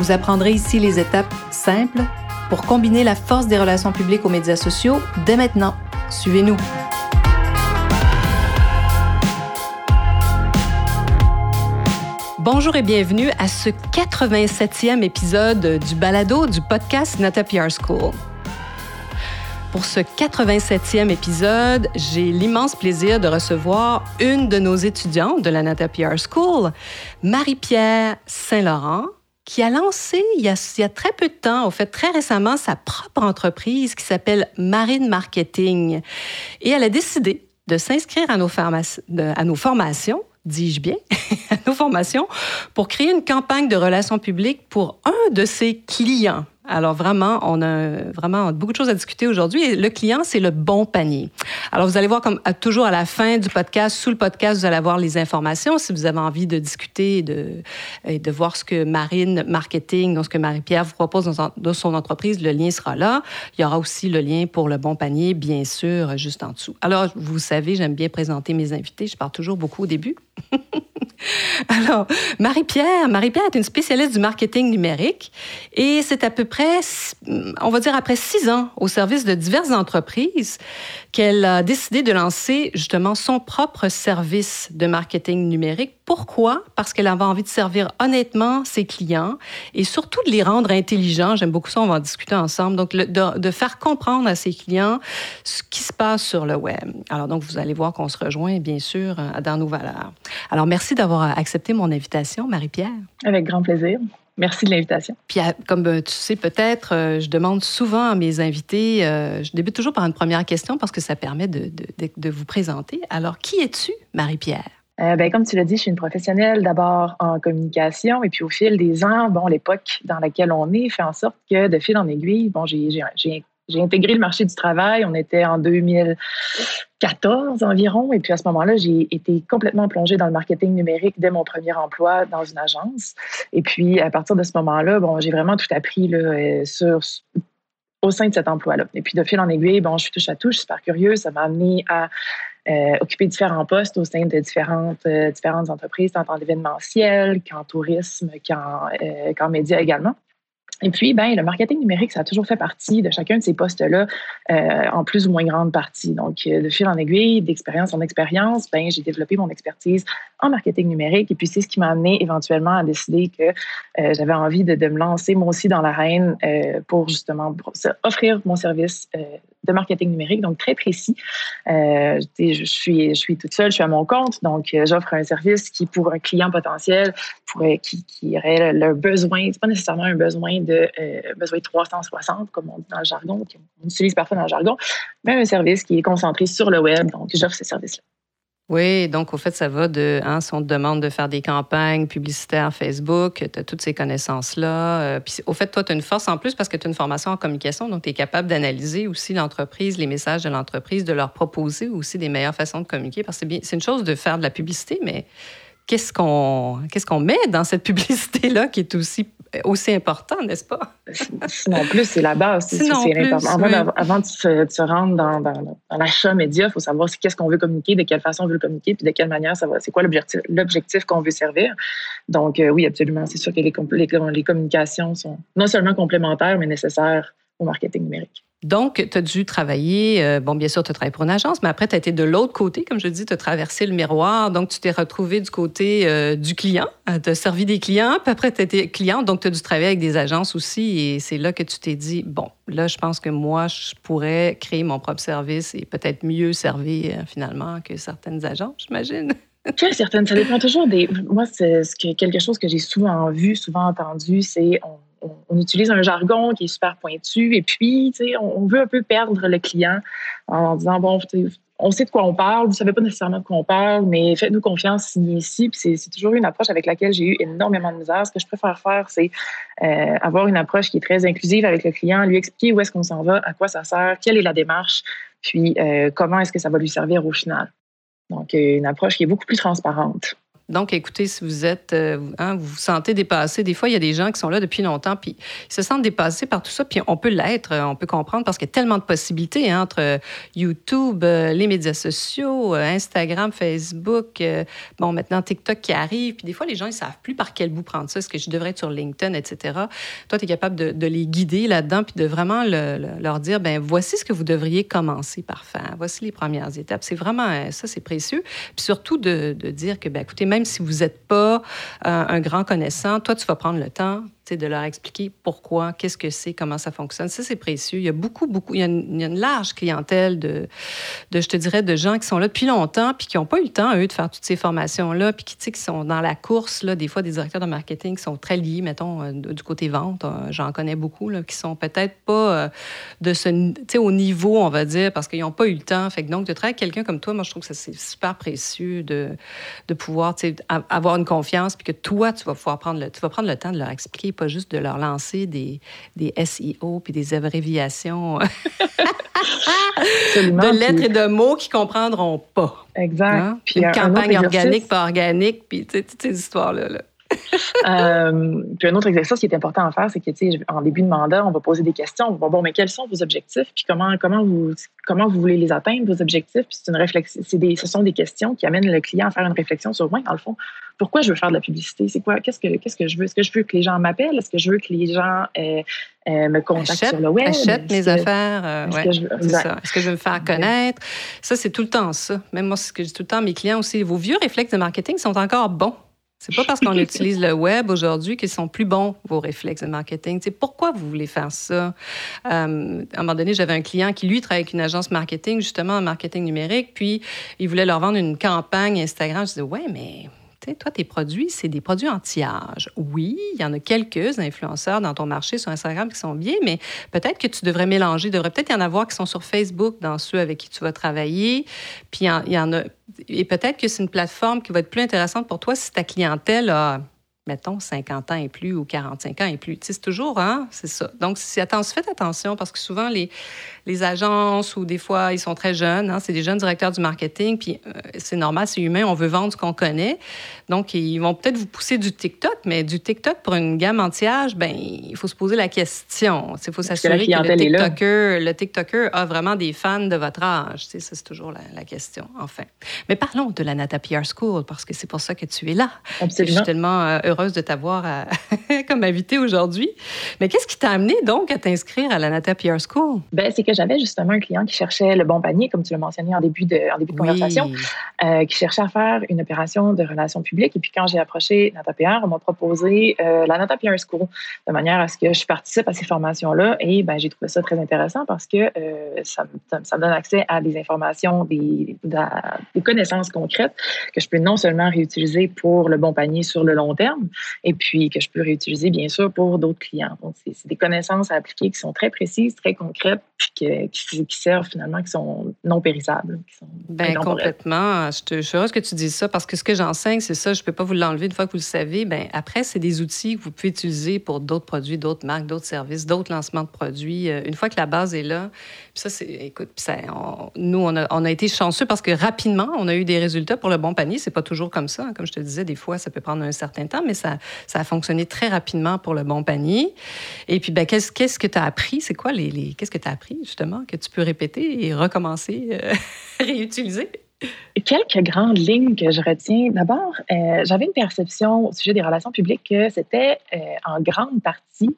Vous apprendrez ici les étapes simples pour combiner la force des relations publiques aux médias sociaux dès maintenant. Suivez-nous. Bonjour et bienvenue à ce 87e épisode du balado du podcast Nata PR School. Pour ce 87e épisode, j'ai l'immense plaisir de recevoir une de nos étudiantes de la Nata PR School, Marie-Pierre Saint-Laurent, qui a lancé il y a, très peu de temps, au fait très récemment, sa propre entreprise qui s'appelle Marine Marketing. Et elle a décidé de s'inscrire à nos formations dis-je bien, à nos formations pour créer une campagne de relations publiques pour un de ses clients. Alors vraiment, on a vraiment beaucoup de choses à discuter aujourd'hui. Le client, c'est le bon panier. Alors vous allez voir comme toujours à la fin du podcast, sous le podcast, vous allez avoir les informations si vous avez envie de discuter et de, de voir ce que Marine Marketing, donc ce que Marie-Pierre vous propose dans, dans, son entreprise. Le lien sera là. Il y aura aussi le lien pour le bon panier, bien sûr, juste en dessous. Alors vous savez, j'aime bien présenter mes invités. Je parle toujours beaucoup au début. Alors, Marie-Pierre, Marie-Pierre est une spécialiste du marketing numérique et c'est à peu près, on va dire après six ans au service de diverses entreprises qu'elle a décidé de lancer justement son propre service de marketing numérique. Pourquoi? Parce qu'elle avait envie de servir honnêtement ses clients et surtout de les rendre intelligents. J'aime beaucoup ça, on va en discuter ensemble. Donc, de, de, faire comprendre à ses clients ce qui se passe sur le web. Alors, donc, vous allez voir qu'on se rejoint, bien sûr, dans nos valeurs. Alors, merci d'avoir accepté mon invitation, Marie-Pierre. Avec grand plaisir. Merci de l'invitation. Puis, comme euh, tu sais peut-être, euh, je demande souvent à mes invités, euh, je débute toujours par une première question parce que ça permet de, de, de vous présenter. Alors, qui es-tu, Marie-Pierre? Euh, ben, comme tu l'as dit, je suis une professionnelle d'abord en communication et puis au fil des ans, bon, l'époque dans laquelle on est fait en sorte que de fil en aiguille, bon, j'ai intégré le marché du travail. On était en 2014 environ. Et puis à ce moment-là, j'ai été complètement plongée dans le marketing numérique dès mon premier emploi dans une agence. Et puis à partir de ce moment-là, bon, j'ai vraiment tout appris euh, au sein de cet emploi-là. Et puis de fil en aiguille, bon, je suis touche à touche, super curieuse. Ça m'a amené à euh, occuper différents postes au sein de différentes, euh, différentes entreprises, tant en événementiel qu'en tourisme, qu'en euh, médias également. Et puis, ben, le marketing numérique, ça a toujours fait partie de chacun de ces postes-là, euh, en plus ou moins grande partie. Donc, euh, de fil en aiguille, d'expérience en expérience, ben, j'ai développé mon expertise en marketing numérique. Et puis, c'est ce qui m'a amené éventuellement à décider que euh, j'avais envie de, me lancer moi aussi dans l'arène euh, pour justement offrir mon service de marketing numérique, donc très précis. Je, suis, je suis toute seule, je suis à mon compte, donc j'offre un service qui, pour un client potentiel, pourrait, qui, qui aurait le besoin, c'est pas nécessairement un besoin de de besoin 360, comme on dit dans le jargon, qu'on utilise parfois dans le jargon, mais un service qui est concentré sur le web. Donc, j'offre ce service-là. Oui, donc au fait, ça va de, hein, si on te demande de faire des campagnes publicitaires Facebook, tu as toutes ces connaissances-là. Euh, puis au fait, toi, tu as une force en plus parce que tu as une formation en communication, donc tu es capable d'analyser aussi l'entreprise, les messages de l'entreprise, de leur proposer aussi des meilleures façons de communiquer. Parce que c'est une chose de faire de la publicité, mais qu'est-ce qu'on qu'est-ce qu'on met dans cette publicité-là qui est aussi aussi important, n'est-ce pas? Sinon plus, c'est la base. Sinon plus, avant, avant, de, se, rendre dans, dans, l'achat média, il faut savoir qu'est-ce qu'on veut communiquer, de quelle façon on veut le communiquer, puis de quelle manière ça va. C'est quoi l'objectif qu'on veut servir. Donc, euh, oui, absolument. C'est sûr que les, les, les communications sont non seulement complémentaires, mais nécessaires au marketing numérique. Donc, tu as dû travailler, euh, bon, bien sûr, tu as travaillé pour une agence, mais après, tu as été de l'autre côté, comme je dis, tu as traversé le miroir. Donc, tu t'es retrouvé du côté euh, du client, tu as servi des clients, puis après, tu étais client, donc tu as dû travailler avec des agences aussi. Et c'est là que tu t'es dit, bon, là, je pense que moi, je pourrais créer mon propre service et peut-être mieux servir euh, finalement que certaines agences, j'imagine. certaines, ça dépend toujours des. Moi, c'est quelque chose que j'ai souvent vu, souvent entendu, c'est on, utilise un jargon qui est super pointu et puis, on, veut un peu perdre le client en disant, bon, on sait de quoi on parle, vous savez pas nécessairement de quoi on parle, mais faites-nous confiance ici. Puis c'est toujours une approche avec laquelle j'ai eu énormément de misère. Ce que je préfère faire, c'est euh, avoir une approche qui est très inclusive avec le client, lui expliquer où est-ce qu'on s'en va, à quoi ça sert, quelle est la démarche, puis euh, comment est-ce que ça va lui servir au final. Donc, une approche qui est beaucoup plus transparente. Donc, écoutez, si vous êtes, euh, hein, vous vous sentez dépassé, des fois, il y a des gens qui sont là depuis longtemps, puis ils se sentent dépassés par tout ça, puis on peut l'être, on peut comprendre, parce qu'il y a tellement de possibilités hein, entre YouTube, euh, les médias sociaux, euh, Instagram, Facebook, bon, maintenant TikTok qui arrive, puis des fois, les gens, ils savent plus par quel bout prendre ça. Est-ce que je devrais être sur LinkedIn, etc. Toi, tu es capable de, les guider là-dedans, puis de vraiment leur dire, ben voici ce que vous devriez commencer par faire. Voici les premières étapes. C'est vraiment, ça, c'est précieux. Puis surtout de, de dire que, ben écoutez, même si vous n'êtes pas euh, un grand connaissant, toi, tu vas prendre le temps de leur expliquer pourquoi, qu'est-ce que c'est, comment ça fonctionne. Ça, c'est précieux. Il y a beaucoup, beaucoup, il y a une, large clientèle de, de, je te dirais, de gens qui sont là depuis longtemps puis qui n'ont pas eu le temps, eux, de faire toutes ces formations-là, puis qui, tu sais, qui sont dans la course, là, des fois, des directeurs de marketing qui sont très liés, mettons, euh, du côté vente. Euh, j'en connais beaucoup, là, qui sont peut-être pas euh, de ce, tu sais, au niveau, on va dire, parce qu'ils n'ont pas eu le temps. Fait que donc, de travailler avec quelqu'un comme toi, moi, je trouve que c'est super précieux de, de pouvoir, tu sais, avoir une confiance puis que toi, tu vas pouvoir prendre le, tu vas prendre le temps de leur expliquer pas juste de leur lancer des, des SEO puis des abréviations de lettres et de mots qu'ils comprendront pas. Exact. Hein? Puis une campagne organique, pas organique, puis toutes ces histoires-là. Là. euh, puis un autre exercice qui est important à faire, c'est que, en début de mandat, on va poser des questions. Bon, bon, mais quels sont vos objectifs? Puis comment, comment, vous, comment vous voulez les atteindre, vos objectifs? Puis c'est une réflexion, des, ce sont des questions qui amènent le client à faire une réflexion sur, moi, dans le fond, pourquoi je veux faire de la publicité? C'est quoi? Qu'est-ce que, qu'est-ce que je veux? Est-ce que je veux que les gens m'appellent? Est-ce que je veux que les gens euh, euh, me contactent sur le web? Achètent mes affaires. Euh, est-ce, que je veux, est-ce que je veux me faire connaître? Ça, c'est tout le temps ça. Même moi, c'est ce que je dis tout le temps à mes clients aussi. Vos vieux réflexes de marketing sont encore bons. C'est pas parce qu'on utilise le web aujourd'hui qu'ils sont plus bons, vos réflexes de marketing. Pourquoi vous voulez faire ça? Euh, à un moment donné, j'avais un client qui, lui, travaille avec une agence marketing, justement en marketing numérique, puis il voulait leur vendre une campagne Instagram. Je disais, ouais, mais toi, tes produits, c'est des produits anti-âge. Oui, il y en a quelques influenceurs dans ton marché sur Instagram qui sont bien, mais peut-être que tu devrais mélanger. Il devrait peut-être y en avoir qui sont sur Facebook dans ceux avec qui tu vas travailler. Puis il y en a. Et peut-être que c'est une plateforme qui va être plus intéressante pour toi si ta clientèle a mettons, 50 ans et plus ou 45 ans et plus. c'est toujours, hein, c'est ça. Donc, si, faites attention parce que souvent, les, les agences ou des fois, ils sont très jeunes, hein, c'est des jeunes directeurs du marketing, puis euh, c'est normal, c'est humain, on veut vendre ce qu'on connaît. Donc, ils vont peut-être vous pousser du TikTok, mais du TikTok pour une gamme anti-âge, ben, il faut se poser la question. Il faut s'assurer que, le TikToker, le TikToker a vraiment des fans de votre âge. Ça, c'est toujours la, question, enfin. Mais parlons de la Nata PR School parce que c'est pour ça que tu es là. Absolument. Je suis tellement euh, heureuse de t'avoir comme invité aujourd'hui. Mais qu'est-ce qui t'a amené donc à t'inscrire à la Nata PR School? Ben, c'est que j'avais justement un client qui cherchait le bon panier, comme tu l'as mentionné en début de, en début de conversation, euh, qui cherchait à faire une opération de relations publiques. Et puis quand j'ai approché Nata PR, on m'a proposé euh, la Nata PR School de manière à ce que je participe à ces formations-là. Et ben, j'ai trouvé ça très intéressant parce que euh, ça, ça, me donne accès à des informations, des, des connaissances concrètes que je peux non seulement réutiliser pour le bon panier sur le long terme, et puis que je peux réutiliser, bien sûr, pour d'autres clients. Donc, c'est des connaissances à appliquer qui sont très précises, très concrètes, puis qui, servent finalement, qui sont non périssables. Qui sont ben, complètement. Je, te, je suis heureuse que tu dises ça parce que ce que j'enseigne, c'est ça, je ne peux pas vous l'enlever une fois que vous le savez. Ben, après, c'est des outils que vous pouvez utiliser pour d'autres produits, d'autres marques, d'autres services, d'autres lancements de produits. Euh, une fois que la base est là, puis ça, c'est, écoute, ça, nous, on a, on a, été chanceux parce que rapidement, on a eu des résultats pour le bon panier. C'est pas toujours comme ça. Hein. Comme je te disais, des fois, ça peut prendre un certain temps, mais ça, ça a fonctionné très rapidement pour le bon panier. Et puis, ben, qu'est-ce, qu'est-ce que tu as appris? C'est quoi les, qu'est-ce que tu as appris, justement, que tu peux répéter et recommencer, euh, réutiliser? Quelques grandes lignes que je retiens. D'abord, euh, j'avais une perception au sujet des relations publiques que c'était euh, en grande partie,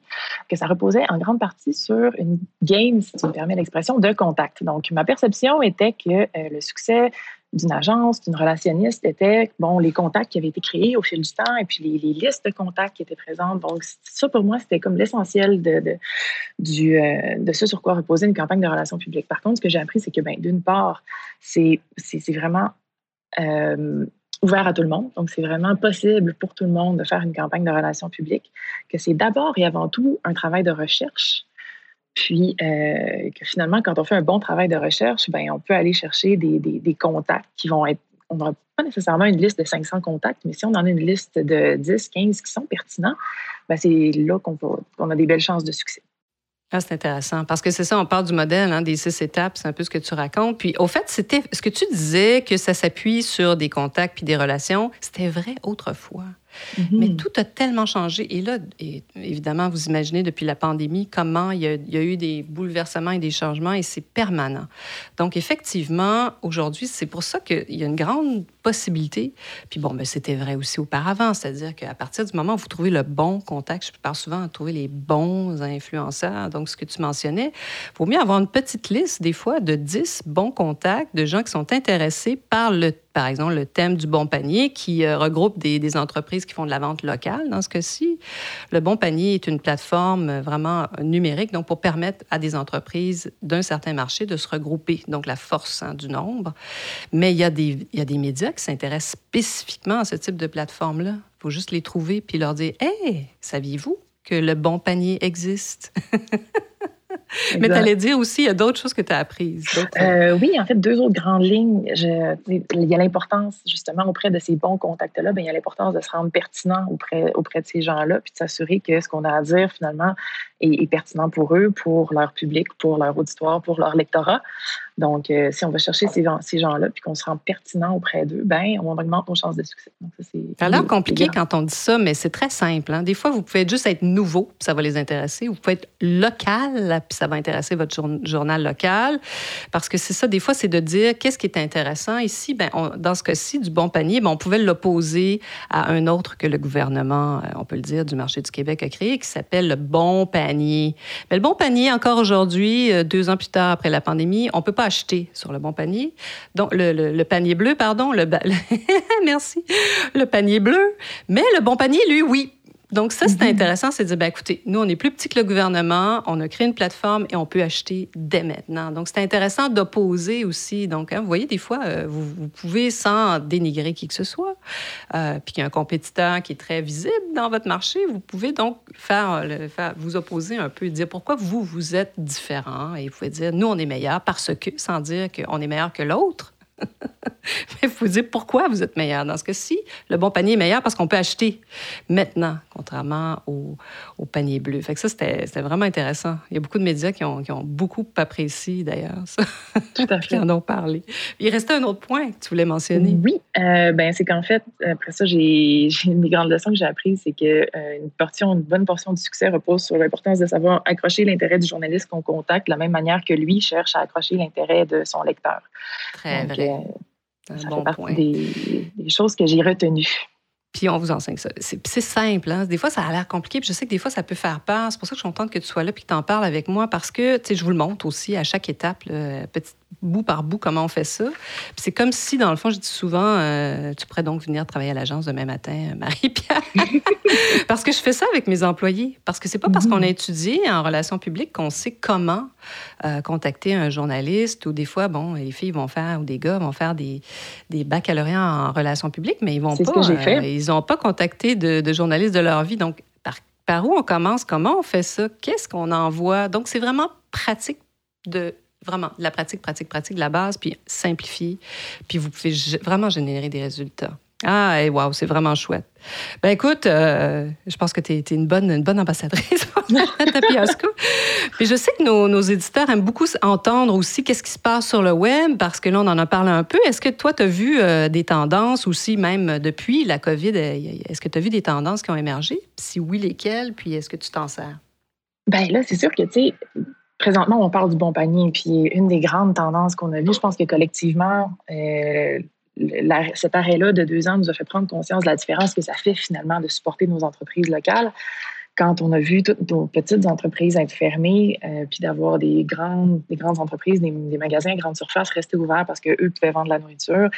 que ça reposait en grande partie sur une game, si tu me permets l'expression, de contact. Donc, ma perception était que le succès d'une agence, d'une relationniste, était bon, les contacts qui avaient été créés au fil du temps et puis les, listes de contacts qui étaient présentes. Donc, ça, pour moi, c'était comme l'essentiel de, du, euh, de ce sur quoi reposait une campagne de relations publiques. Par contre, ce que j'ai appris, c'est que, ben, d'une part, c'est vraiment euh, ouvert à tout le monde. Donc, c'est vraiment possible pour tout le monde de faire une campagne de relations publiques, que c'est d'abord et avant tout un travail de recherche Puis que finalement, quand on fait un bon travail de recherche, ben, on peut aller chercher des, des contacts qui vont être on n'aura pas nécessairement une liste de 500 contacts, mais si on en a une liste de 10, 15 qui sont pertinents, ben c'est là qu'on a des belles chances de succès. Ah, c'est intéressant parce que c'est ça, on parle du modèle hein, des six étapes, c'est un peu ce que tu racontes. Puis au fait, c'était ce que tu disais que ça s'appuie sur des contacts puis des relations, c'était vrai autrefois. Mm-hmm. Mais tout a tellement changé. Et là, évidemment, vous imaginez depuis la pandémie comment il y, a, eu des bouleversements et des changements et c'est permanent. Donc, effectivement, aujourd'hui, c'est pour ça qu'il y a une grande possibilité. Puis bon, ben, c'était vrai aussi auparavant, c'est-à-dire qu'à partir du moment où vous trouvez le bon contact, je parle souvent de trouver les bons influenceurs, donc ce que tu mentionnais, il vaut mieux avoir une petite liste, des fois, de 10 bons contacts de gens qui sont intéressés par le par exemple, le thème du bon panier qui euh, regroupe des, entreprises qui font de la vente locale. Dans ce cas-ci, le bon panier est une plateforme euh, vraiment numérique, donc pour permettre à des entreprises d'un certain marché de se regrouper, donc la force hein, du nombre. Mais il y, a des, y a des médias qui s'intéressent spécifiquement à ce type de plateforme-là. Il faut juste les trouver puis leur dire Hey, saviez-vous que le bon panier existe Mais tu allais dire aussi, il y a d'autres choses que tu as apprises. Euh, oui, en fait, deux autres grandes lignes. il y a l'importance, justement, auprès de ces bons contacts-là, ben, il y a l'importance de se rendre pertinent auprès, auprès de ces gens-là, puis de s'assurer que ce qu'on a à dire, finalement, est, pertinent pour eux, pour leur public, pour leur auditoire, pour leur lectorat. Donc, euh, si on va chercher ces, ces gens-là puis qu'on se rend pertinent auprès d'eux, ben, on augmente nos chances de succès. Donc, ça, ça a l'air compliqué quand on dit ça, mais c'est très simple. Hein. Des fois, vous pouvez juste être nouveau, puis ça va les intéresser. Vous pouvez être local, puis ça va intéresser votre journal local. Parce que c'est ça, des fois, c'est de dire qu'est-ce qui est intéressant. Ici, ben, dans ce cas-ci, du bon panier, ben, on pouvait l'opposer à un autre que le gouvernement, euh, on peut le dire, du marché du Québec a créé, qui s'appelle le bon panier. Mais le bon panier, encore aujourd'hui, euh, deux ans plus tard après la pandémie, on peut pas acheter sur le bon panier. Donc, le, panier bleu, pardon, le, merci, le panier bleu. Mais le bon panier, lui, oui. Donc, ça, c'est mhm. intéressant, c'est de dire, ben, écoutez, nous, on est plus petit que le gouvernement, on a créé une plateforme et on peut acheter dès maintenant. Donc, c'est intéressant d'opposer aussi. Donc, hein, vous voyez, des fois, euh, vous, pouvez, sans dénigrer qui que ce soit, euh, puis qu'il y a un compétiteur qui est très visible dans votre marché, vous pouvez donc faire, le, faire vous opposer un peu, dire pourquoi vous, vous êtes différent. Et vous pouvez dire, nous, on est meilleur parce que, sans dire qu'on est meilleur que l'autre. Mais il faut dire pourquoi vous êtes meilleur? Dans ce cas-ci, le bon panier est meilleur parce qu'on peut acheter maintenant, contrairement au, panier bleu. Fait que ça, c'était vraiment intéressant. Il y a beaucoup de médias qui ont, beaucoup apprécié, d'ailleurs, ça. Tout à fait. qui en ont parlé. Il restait un autre point que tu voulais mentionner. Oui, euh, ben, c'est qu'en fait, après ça, j'ai une des grandes leçons que j'ai apprises, c'est qu'une euh, portion, une bonne portion du succès repose sur l'importance de savoir accrocher l'intérêt du journaliste qu'on contacte de la même manière que lui cherche à accrocher l'intérêt de son lecteur. Très vrai. Euh, ça fait partie des, des, choses que j'ai retenues. Puis on vous enseigne ça. C'est simple. Hein? Des fois, ça a l'air compliqué. Puis je sais que des fois, ça peut faire peur. C'est pour ça que je suis contente que tu sois là puis que tu en parles avec moi parce que, tu sais, je vous le montre aussi à chaque étape, petit bout par bout, comment on fait ça. C'est comme si, dans le fond, je dis souvent, euh, tu pourrais donc venir travailler à l'agence demain matin, Marie-Pierre. parce que je fais ça avec mes employés. Parce que c'est pas parce qu'on a étudié en relations publiques qu'on sait comment euh, contacter un journaliste ou des fois, bon, les filles vont faire, ou des gars vont faire des, des baccalauréats en relations publiques, mais ils vont pas. Ce que fait. Euh, ils n'ont pas contacté de, de journalistes de leur vie. Donc, par, par où on commence? Comment on fait ça? Qu'est-ce qu'on envoie? Donc, c'est vraiment pratique de vraiment la pratique, pratique, pratique la base, puis simplifier. Puis vous pouvez vraiment générer des résultats. Ah, et wow, c'est vraiment chouette. Ben écoute, euh, je pense que tu es, une, bonne, une bonne ambassadrice pour Puis je sais que nos, nos, éditeurs aiment beaucoup entendre aussi qu'est-ce qui se passe sur le web, parce que là, on en a parlé un peu. Est-ce que toi, tu as vu euh, des tendances aussi, même depuis la COVID? Euh, est-ce que tu as vu des tendances qui ont émergé? Si oui, lesquelles? Puis est-ce que tu t'en sers? Ben là, c'est sûr que, tu sais, présentement, on parle du bon panier. Puis une des grandes tendances qu'on a vues, je pense que collectivement, euh, cet arrêt-là de deux ans nous a fait prendre conscience de la différence que ça fait finalement de supporter nos entreprises locales quand on a vu toutes nos petites entreprises être fermées, euh, puis d'avoir des grandes, des grandes entreprises, des, magasins à grande surface rester ouverts parce qu'eux pouvaient vendre la nourriture,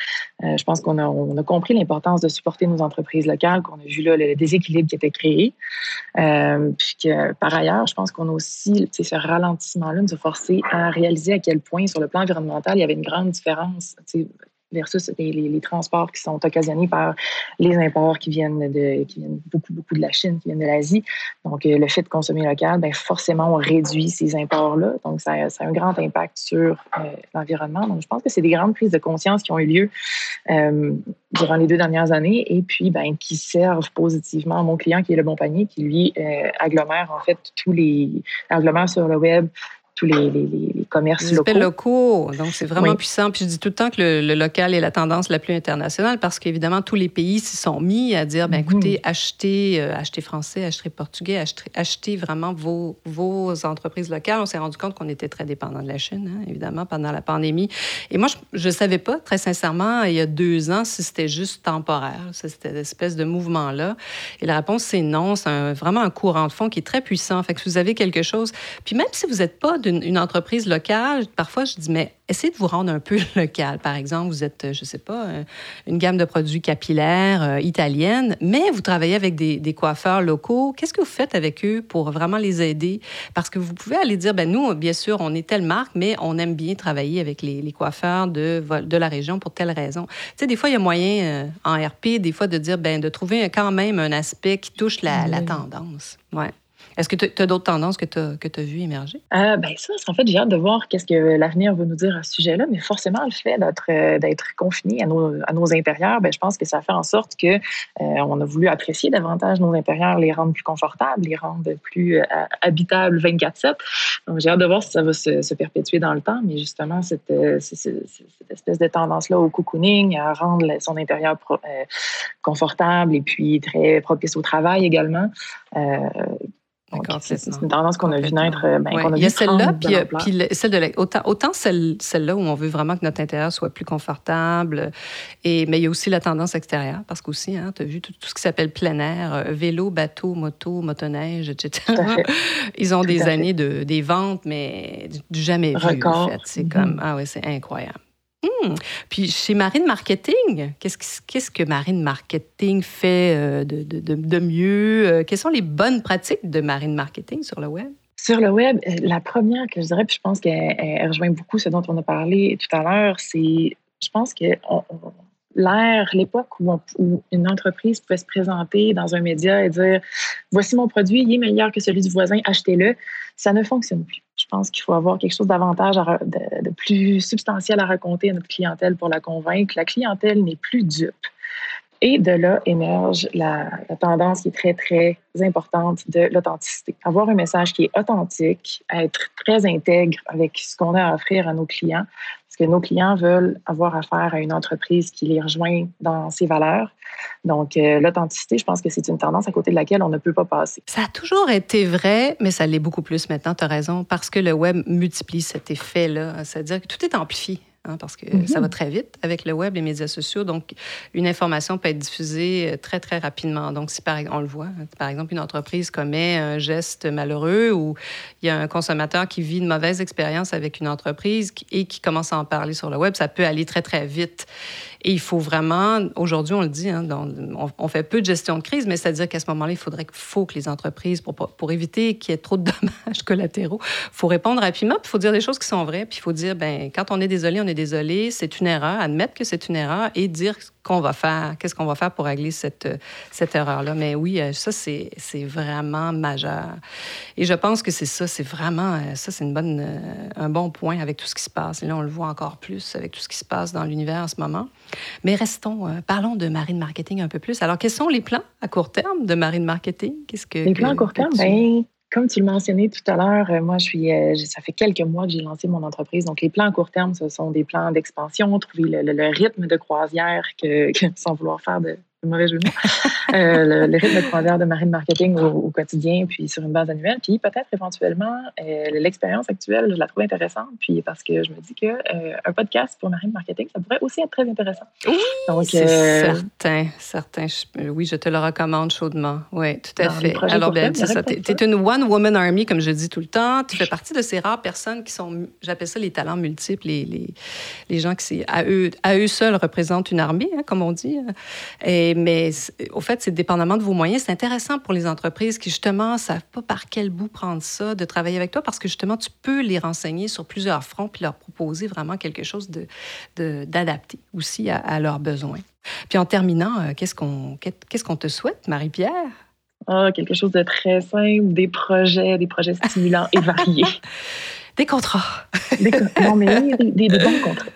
euh, je pense qu'on a, on a compris l'importance de supporter nos entreprises locales, qu'on a vu là le déséquilibre qui était créé. Euh, puis que par ailleurs, je pense qu'on a aussi, ce ralentissement-là nous a forcé à réaliser à quel point, sur le plan environnemental, il y avait une grande différence versus les, transports qui sont occasionnés par les imports qui viennent de qui viennent beaucoup beaucoup de la Chine, qui viennent de l'Asie. Donc euh, le fait de consommer local, ben forcément on réduit ces imports là. Donc ça, a un grand impact sur euh, l'environnement. Donc je pense que c'est des grandes prises de conscience qui ont eu lieu euh, durant les deux dernières années et puis ben qui servent positivement à mon client qui est le bon panier qui lui agglomère en fait tous les agglomère sur le web tous les, les, les commerces les locaux. locaux. Donc, c'est vraiment puissant. Puis je dis tout le temps que le, local est la tendance la plus internationale parce qu'évidemment, tous les pays s'y sont mis à dire, ben écoutez, mhm. achetez, euh, achetez français, achetez portugais, achetez, achetez vraiment vos, vos entreprises locales. On s'est rendu compte qu'on était très dépendant de la Chine, hein, évidemment, pendant la pandémie. Et moi, je ne savais pas, très sincèrement, il y a deux ans, si c'était juste temporaire, cette espèce de mouvement-là. Et la réponse, c'est non. C'est vraiment un courant de fond qui est très puissant. Fait que vous avez quelque chose, puis même si vous n'êtes pas une entreprise locale, parfois je dis, mais essayez de vous rendre un peu local. Par exemple, vous êtes, je ne sais pas, une gamme de produits capillaires euh, italienne, mais vous travaillez avec des, coiffeurs locaux. Qu'est-ce que vous faites avec eux pour vraiment les aider? Parce que vous pouvez aller dire, ben nous, bien sûr, on est telle marque, mais on aime bien travailler avec les, coiffeurs de, de la région pour telle raison. Tu sais, des fois, il y a moyen euh, en RP, des fois, de dire, ben de trouver quand même un aspect qui touche la, la tendance. Ouais. Est-ce que tu as d'autres tendances que tu as, vues émerger? Euh, ben ça, en fait, j'ai hâte de voir qu'est-ce que l'avenir va nous dire à ce sujet-là, mais forcément, le fait d'être, euh, confiné à nos, à nos intérieurs, ben, je pense que ça fait en sorte que euh, on a voulu apprécier davantage nos intérieurs, les rendre plus confortables, les rendre plus euh, habitables 24-7. Donc, j'ai hâte de voir si ça va se, perpétuer dans le temps, mais justement, cette, cette, espèce de tendance-là au cocooning, à rendre son intérieur confortable et puis très propice au travail également, c'est une tendance qu'on a vu naître. Euh, ben, il y a celle-là, puis, puis celle de autant, autant celle, celle-là où on veut vraiment que notre intérieur soit plus confortable, et, mais il y a aussi la tendance extérieure, parce qu'aussi, hein, tu as vu tout, ce qui s'appelle plein air, euh, vélo, bateau, moto, motoneige, etc. Ils ont des années de, des ventes, mais du jamais vu. En fait. C'est mm-hmm. comme, ah ouais, c'est incroyable. Hmm. Puis chez Marine Marketing, qu'est-ce, que Marine Marketing fait euh, de, mieux? Euh, quelles sont les bonnes pratiques de Marine Marketing sur le web? Sur le web, euh, la première que je dirais, puis je pense qu'elle rejoint beaucoup ce dont on a parlé tout à l'heure, c'est, je pense que l'ère, l'époque où, où, une entreprise pouvait se présenter dans un média et dire voici mon produit, il est meilleur que celui du voisin, achetez-le, ça ne fonctionne plus. Je pense qu'il faut avoir quelque chose davantage, de, plus substantiel à raconter à notre clientèle pour la convaincre. La clientèle n'est plus dupe. Et de là émerge la, tendance qui est très, très importante de l'authenticité. Avoir un message qui est authentique, être très intègre avec ce qu'on a à offrir à nos clients, que nos clients veulent avoir affaire à une entreprise qui les rejoint dans ses valeurs. Donc, euh, l'authenticité, je pense que c'est une tendance à côté de laquelle on ne peut pas passer. Ça a toujours été vrai, mais ça l'est beaucoup plus maintenant, tu as raison, parce que le web multiplie cet effet-là. C'est-à-dire que tout est amplifié. Hein, parce que ça va mhm. très vite avec le web, les médias sociaux. Donc, une information peut être diffusée euh, très, très rapidement. Donc, si par, on le voit, hein, par exemple, une entreprise commet un geste malheureux ou il y a un consommateur qui vit une mauvaise expérience avec une entreprise et qui commence à en parler sur le web, ça peut aller très, très vite. Et il faut vraiment, aujourd'hui, on le dit, hein, on, fait peu de gestion de crise, mais c'est-à-dire qu'à ce moment-là, il faudrait faut que les entreprises, pour, pour éviter qu'il y ait trop de dommages collatéraux, il faut répondre rapidement, puis il faut dire des choses qui sont vraies, puis il faut dire, ben quand on est désolé, on est désolé, c'est une erreur, admettre que c'est une erreur et dire qu'on va faire, qu'est-ce qu'on va faire pour régler cette, cette erreur-là. Mais oui, euh, ça, c'est vraiment majeur. Et je pense que c'est ça, c'est vraiment, euh, ça, c'est une bonne, euh, un bon point avec tout ce qui se passe. Et là, on le voit encore plus avec tout ce qui se passe dans l'univers en ce moment. Mais restons, parlons de marine marketing un peu plus. Alors, quels sont les plans à court terme de marine marketing? Qu'est-ce que, les plans à court terme, ben, comme tu le mentionnais tout à l'heure, euh, moi, je suis, euh, ça fait quelques mois que j'ai lancé mon entreprise. Donc, les plans à court terme, ce sont des plans d'expansion, trouver le, rythme de croisière que, sans vouloir faire de, mauvais jeu de euh, le, rythme de croisière de marine marketing au, quotidien, puis sur une base annuelle. Puis peut-être éventuellement, euh, l'expérience actuelle, je la trouve intéressante. Puis parce que je me dis que euh, un podcast pour marine marketing, ça pourrait aussi être très intéressant. Oui, c'est certain, certain. oui, je te le recommande chaudement. Oui, tout à fait. Alors, c'est ça. Tu es, une one-woman army, comme je dis tout le temps. Tu fais partie de ces rares personnes qui sont, j'appelle ça les talents multiples, les, les, les gens qui, à eux, à eux seuls, représentent une armée, hein, comme on dit. Et mais au fait, c'est dépendamment de vos moyens. C'est intéressant pour les entreprises qui, justement, ne savent pas par quel bout prendre ça, de travailler avec toi, parce que, justement, tu peux les renseigner sur plusieurs fronts puis leur proposer vraiment quelque chose d'adapté de, aussi à, leurs besoins. Puis en terminant, euh, qu'est-ce qu'on qu'est-ce qu'on te souhaite, Marie-Pierre? Ah, quelque chose de très simple, des projets, des projets stimulants et variés. Des contrats. non, mais des, des, bons contrats.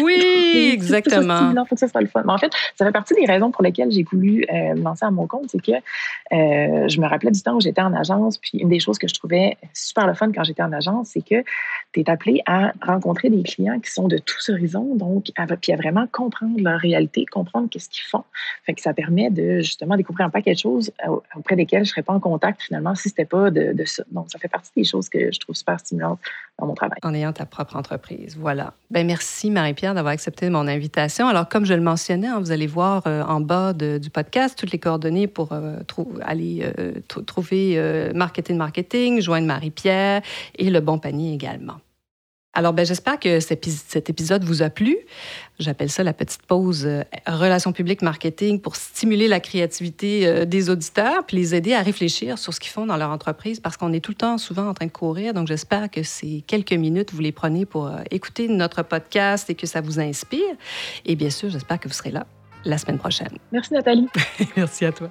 Oui, exactement. Il faut que ça soit le fun. Mais en fait, ça fait partie des raisons pour lesquelles j'ai voulu euh, me lancer à mon compte. C'est que euh, je me rappelais du temps où j'étais en agence. Puis une des choses que je trouvais super le fun quand j'étais en agence, c'est que tu es appelé à rencontrer des clients qui sont de tous horizons, donc, à, puis à vraiment comprendre leur réalité, comprendre qu'est-ce qu'ils font. Fait que ça permet de justement découvrir un paquet de choses auprès desquelles je ne serais pas en contact finalement si ce n'était pas de, de ça. Donc, ça fait partie des choses que je trouve super stimulantes dans mon travail. En ayant ta propre entreprise, voilà. Ben merci Marie-Pierre d'avoir accepté mon invitation. Alors comme je le mentionnais, hein, vous allez voir euh, en bas du podcast toutes les coordonnées pour euh, aller euh, trouver Marketing Marketing, joindre Marie-Pierre et le bon panier également. Alors, ben, j'espère que cet épisode vous a plu. J'appelle ça la petite pause euh, relations publiques marketing pour stimuler la créativité euh, des auditeurs puis les aider à réfléchir sur ce qu'ils font dans leur entreprise parce qu'on est tout le temps souvent en train de courir. Donc, j'espère que ces quelques minutes, vous les prenez pour euh, écouter notre podcast et que ça vous inspire. Et bien sûr, j'espère que vous serez là la semaine prochaine. Merci, Nathalie. Merci à toi.